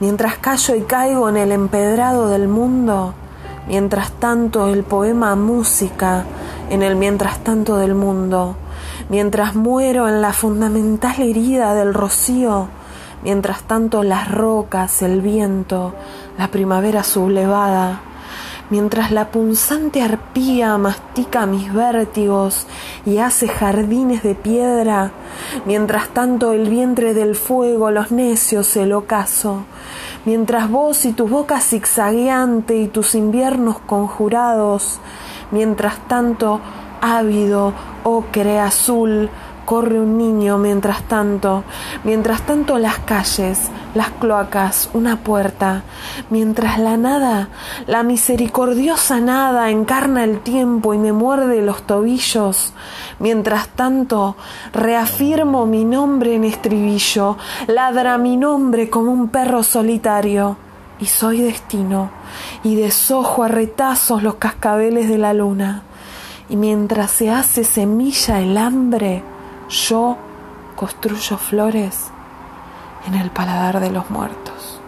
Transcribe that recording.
Mientras callo y caigo en el empedrado del mundo, mientras tanto el poema música en el mientras tanto del mundo, mientras muero en la fundamental herida del rocío, mientras tanto las rocas, el viento, la primavera sublevada, mientras la punzante arpía mastica mis vértigos y hace jardines de piedra, mientras tanto el vientre del fuego, los necios, el ocaso, mientras vos y tu boca zigzagueante y tus inviernos conjurados, mientras tanto ávido, ocre, azul, corre un niño mientras tanto, mientras tanto las calles, las cloacas, una puerta, mientras la nada, la misericordiosa nada encarna el tiempo y me muerde los tobillos, mientras tanto reafirmo mi nombre en estribillo, ladra mi nombre como un perro solitario y soy destino, y desojo a retazos los cascabeles de la luna, y mientras se hace semilla el hambre, yo construyo flores en el paladar de los muertos.